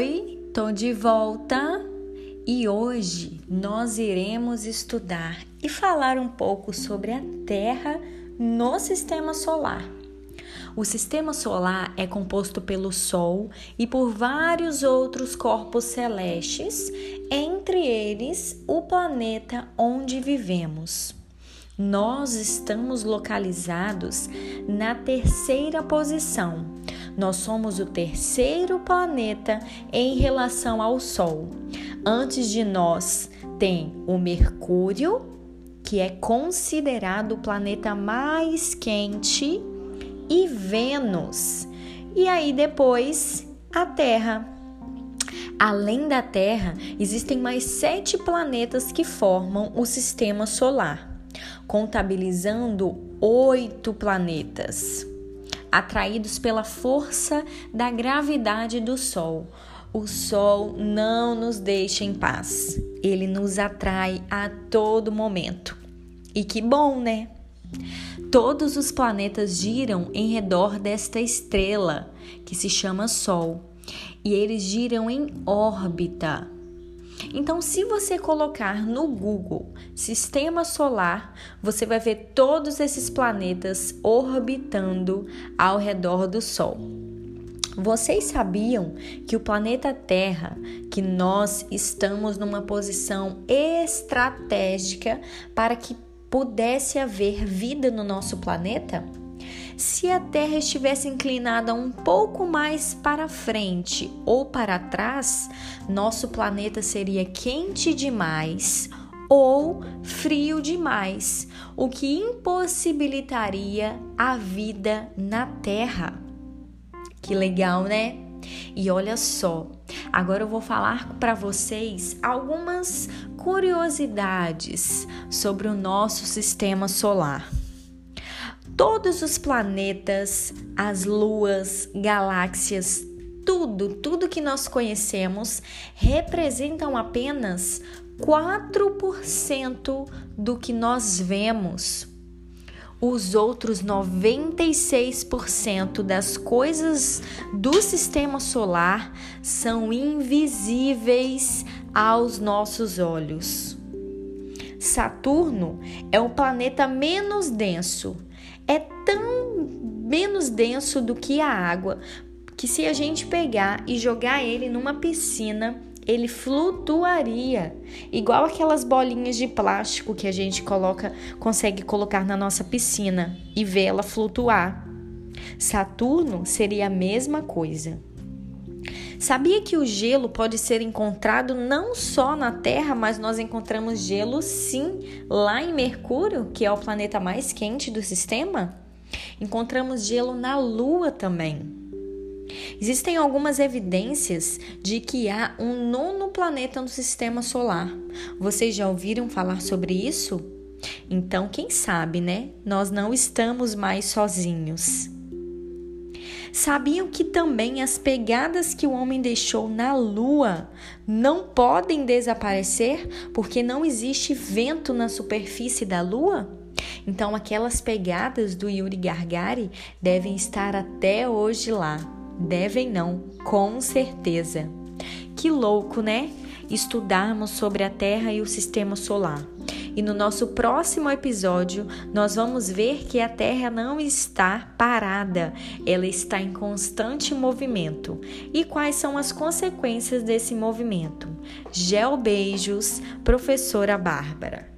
Estamos de volta e hoje nós iremos estudar e falar um pouco sobre a Terra no sistema solar. O sistema solar é composto pelo Sol e por vários outros corpos celestes, entre eles o planeta onde vivemos. Nós estamos localizados na terceira posição. Nós somos o terceiro planeta em relação ao Sol. Antes de nós tem o Mercúrio, que é considerado o planeta mais quente e Vênus. E aí depois a Terra. Além da Terra, existem mais sete planetas que formam o sistema solar, contabilizando oito planetas, atraídos pela força da gravidade do Sol. O Sol não nos deixa em paz, ele nos atrai a todo momento. E que bom, né? Todos os planetas giram em redor desta estrela, que se chama Sol, e eles giram em órbita. Então, se você colocar no Google Sistema Solar, você vai ver todos esses planetas orbitando ao redor do Sol. Vocês sabiam que o planeta Terra, que nós estamos numa posição estratégica para que pudesse haver vida no nosso planeta? Se a Terra estivesse inclinada um pouco mais para frente ou para trás, nosso planeta seria quente demais ou frio demais, o que impossibilitaria a vida na Terra. Que legal, né? E olha só, agora eu vou falar para vocês algumas curiosidades sobre o nosso sistema solar. Todos os planetas, as luas, galáxias, tudo, tudo que nós conhecemos representam apenas 4% do que nós vemos os outros 96% das coisas do sistema solar são invisíveis aos nossos olhos. Saturno é o planeta menos denso. É tão menos denso do que a água que se a gente pegar e jogar ele numa piscina, ele flutuaria, igual aquelas bolinhas de plástico que a gente coloca, consegue colocar na nossa piscina e ver ela flutuar. Saturno seria a mesma coisa. Sabia que o gelo pode ser encontrado não só na Terra, mas nós encontramos gelo sim lá em Mercúrio, que é o planeta mais quente do sistema? Encontramos gelo na Lua também. Existem algumas evidências de que há um nono planeta no sistema solar. Vocês já ouviram falar sobre isso? Então, quem sabe, né? Nós não estamos mais sozinhos. Sabiam que também as pegadas que o homem deixou na Lua não podem desaparecer porque não existe vento na superfície da Lua? Então, aquelas pegadas do Yuri Gargari devem estar até hoje lá. Devem não, com certeza. Que louco, né? Estudarmos sobre a Terra e o sistema solar. E no nosso próximo episódio, nós vamos ver que a Terra não está parada, ela está em constante movimento. E quais são as consequências desse movimento? Gel beijos, professora Bárbara.